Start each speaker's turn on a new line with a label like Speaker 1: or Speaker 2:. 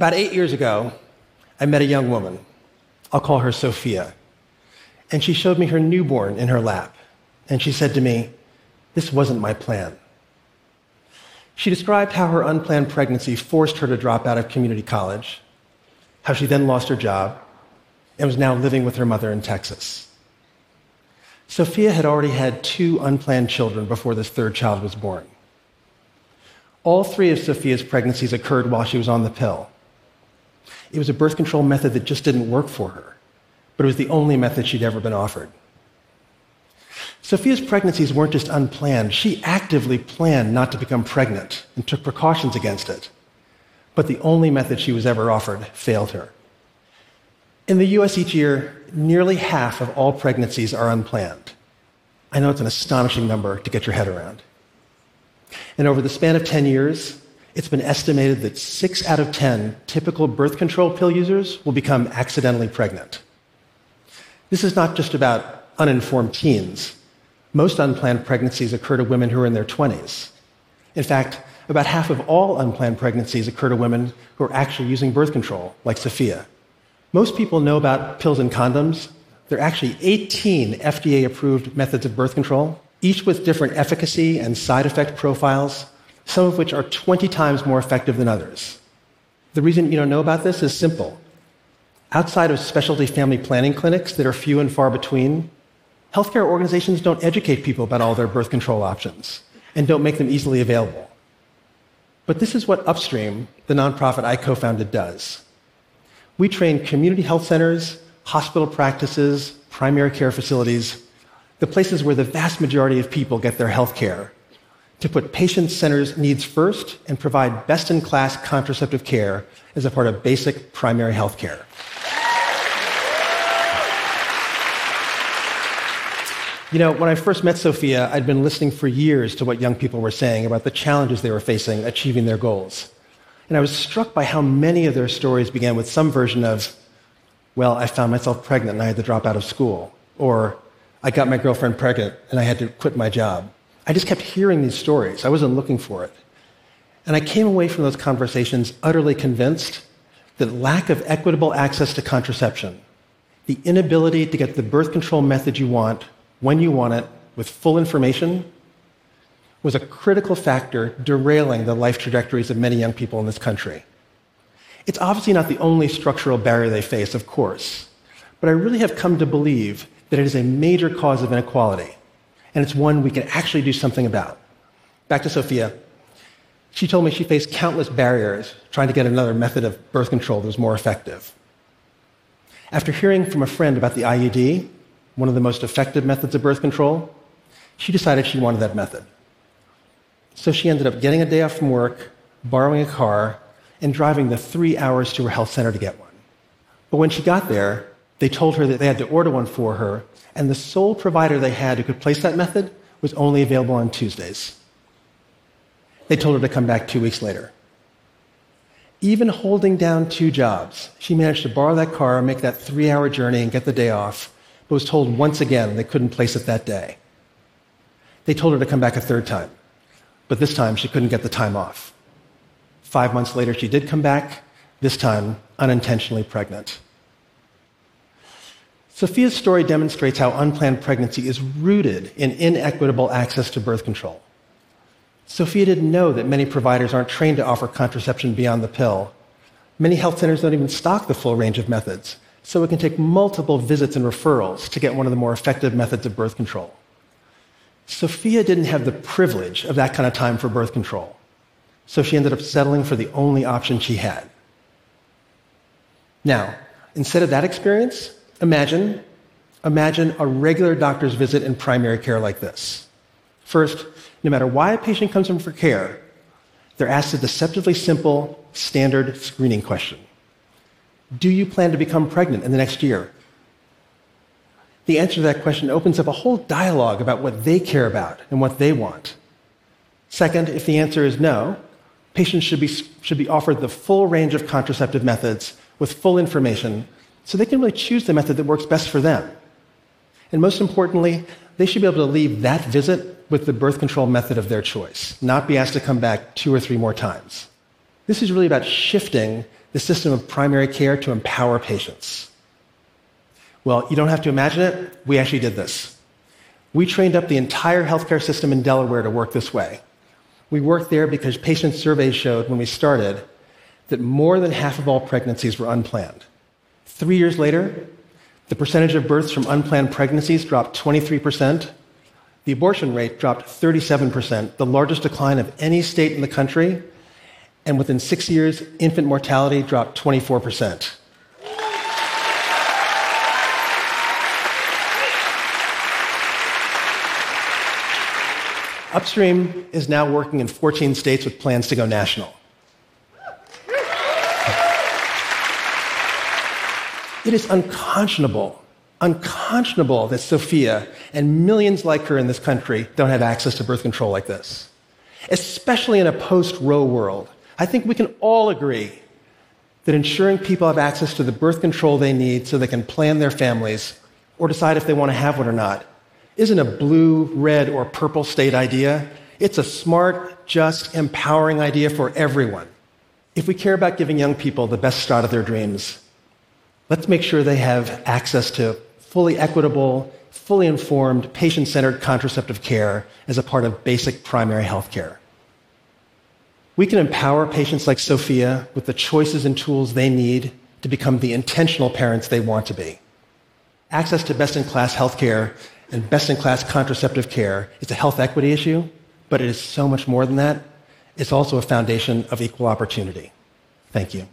Speaker 1: About eight years ago, I met a young woman. I'll call her Sophia. And she showed me her newborn in her lap. And she said to me, This wasn't my plan. She described how her unplanned pregnancy forced her to drop out of community college, how she then lost her job, and was now living with her mother in Texas. Sophia had already had two unplanned children before this third child was born. All three of Sophia's pregnancies occurred while she was on the pill. It was a birth control method that just didn't work for her, but it was the only method she'd ever been offered. Sophia's pregnancies weren't just unplanned, she actively planned not to become pregnant and took precautions against it. But the only method she was ever offered failed her. In the US each year, nearly half of all pregnancies are unplanned. I know it's an astonishing number to get your head around. And over the span of 10 years, it's been estimated that 6 out of 10 typical birth control pill users will become accidentally pregnant. This is not just about uninformed teens. Most unplanned pregnancies occur to women who are in their 20s. In fact, about half of all unplanned pregnancies occur to women who are actually using birth control, like Sophia. Most people know about pills and condoms. There are actually 18 FDA approved methods of birth control, each with different efficacy and side effect profiles, some of which are 20 times more effective than others. The reason you don't know about this is simple. Outside of specialty family planning clinics that are few and far between, healthcare organizations don't educate people about all their birth control options and don't make them easily available. But this is what Upstream, the nonprofit I co founded, does. We train community health centers, hospital practices, primary care facilities, the places where the vast majority of people get their health care, to put patient centers' needs first and provide best in class contraceptive care as a part of basic primary health care. You know, when I first met Sophia, I'd been listening for years to what young people were saying about the challenges they were facing achieving their goals. And I was struck by how many of their stories began with some version of, well, I found myself pregnant and I had to drop out of school. Or, I got my girlfriend pregnant and I had to quit my job. I just kept hearing these stories. I wasn't looking for it. And I came away from those conversations utterly convinced that lack of equitable access to contraception, the inability to get the birth control method you want, when you want it, with full information, was a critical factor derailing the life trajectories of many young people in this country. It's obviously not the only structural barrier they face, of course, but I really have come to believe that it is a major cause of inequality, and it's one we can actually do something about. Back to Sophia. She told me she faced countless barriers trying to get another method of birth control that was more effective. After hearing from a friend about the IUD, one of the most effective methods of birth control, she decided she wanted that method. So she ended up getting a day off from work, borrowing a car, and driving the three hours to her health center to get one. But when she got there, they told her that they had to order one for her, and the sole provider they had who could place that method was only available on Tuesdays. They told her to come back two weeks later. Even holding down two jobs, she managed to borrow that car, make that three hour journey, and get the day off, but was told once again they couldn't place it that day. They told her to come back a third time. But this time, she couldn't get the time off. Five months later, she did come back, this time unintentionally pregnant. Sophia's story demonstrates how unplanned pregnancy is rooted in inequitable access to birth control. Sophia didn't know that many providers aren't trained to offer contraception beyond the pill. Many health centers don't even stock the full range of methods, so it can take multiple visits and referrals to get one of the more effective methods of birth control. Sophia didn't have the privilege of that kind of time for birth control. So she ended up settling for the only option she had. Now, instead of that experience, imagine, imagine a regular doctor's visit in primary care like this. First, no matter why a patient comes in for care, they're asked a deceptively simple, standard screening question. Do you plan to become pregnant in the next year? the answer to that question opens up a whole dialogue about what they care about and what they want. Second, if the answer is no, patients should be, should be offered the full range of contraceptive methods with full information so they can really choose the method that works best for them. And most importantly, they should be able to leave that visit with the birth control method of their choice, not be asked to come back two or three more times. This is really about shifting the system of primary care to empower patients. Well, you don't have to imagine it. We actually did this. We trained up the entire healthcare system in Delaware to work this way. We worked there because patient surveys showed when we started that more than half of all pregnancies were unplanned. Three years later, the percentage of births from unplanned pregnancies dropped 23%. The abortion rate dropped 37%, the largest decline of any state in the country. And within six years, infant mortality dropped 24%. Upstream is now working in 14 states with plans to go national. It is unconscionable, unconscionable that Sophia and millions like her in this country don't have access to birth control like this, especially in a post Roe world. I think we can all agree that ensuring people have access to the birth control they need so they can plan their families or decide if they want to have one or not isn't a blue, red, or purple state idea. It's a smart, just, empowering idea for everyone. If we care about giving young people the best start of their dreams, let's make sure they have access to fully equitable, fully informed, patient centered contraceptive care as a part of basic primary health care. We can empower patients like Sophia with the choices and tools they need to become the intentional parents they want to be. Access to best in class healthcare and best in class contraceptive care is a health equity issue, but it is so much more than that. It's also a foundation of equal opportunity. Thank you.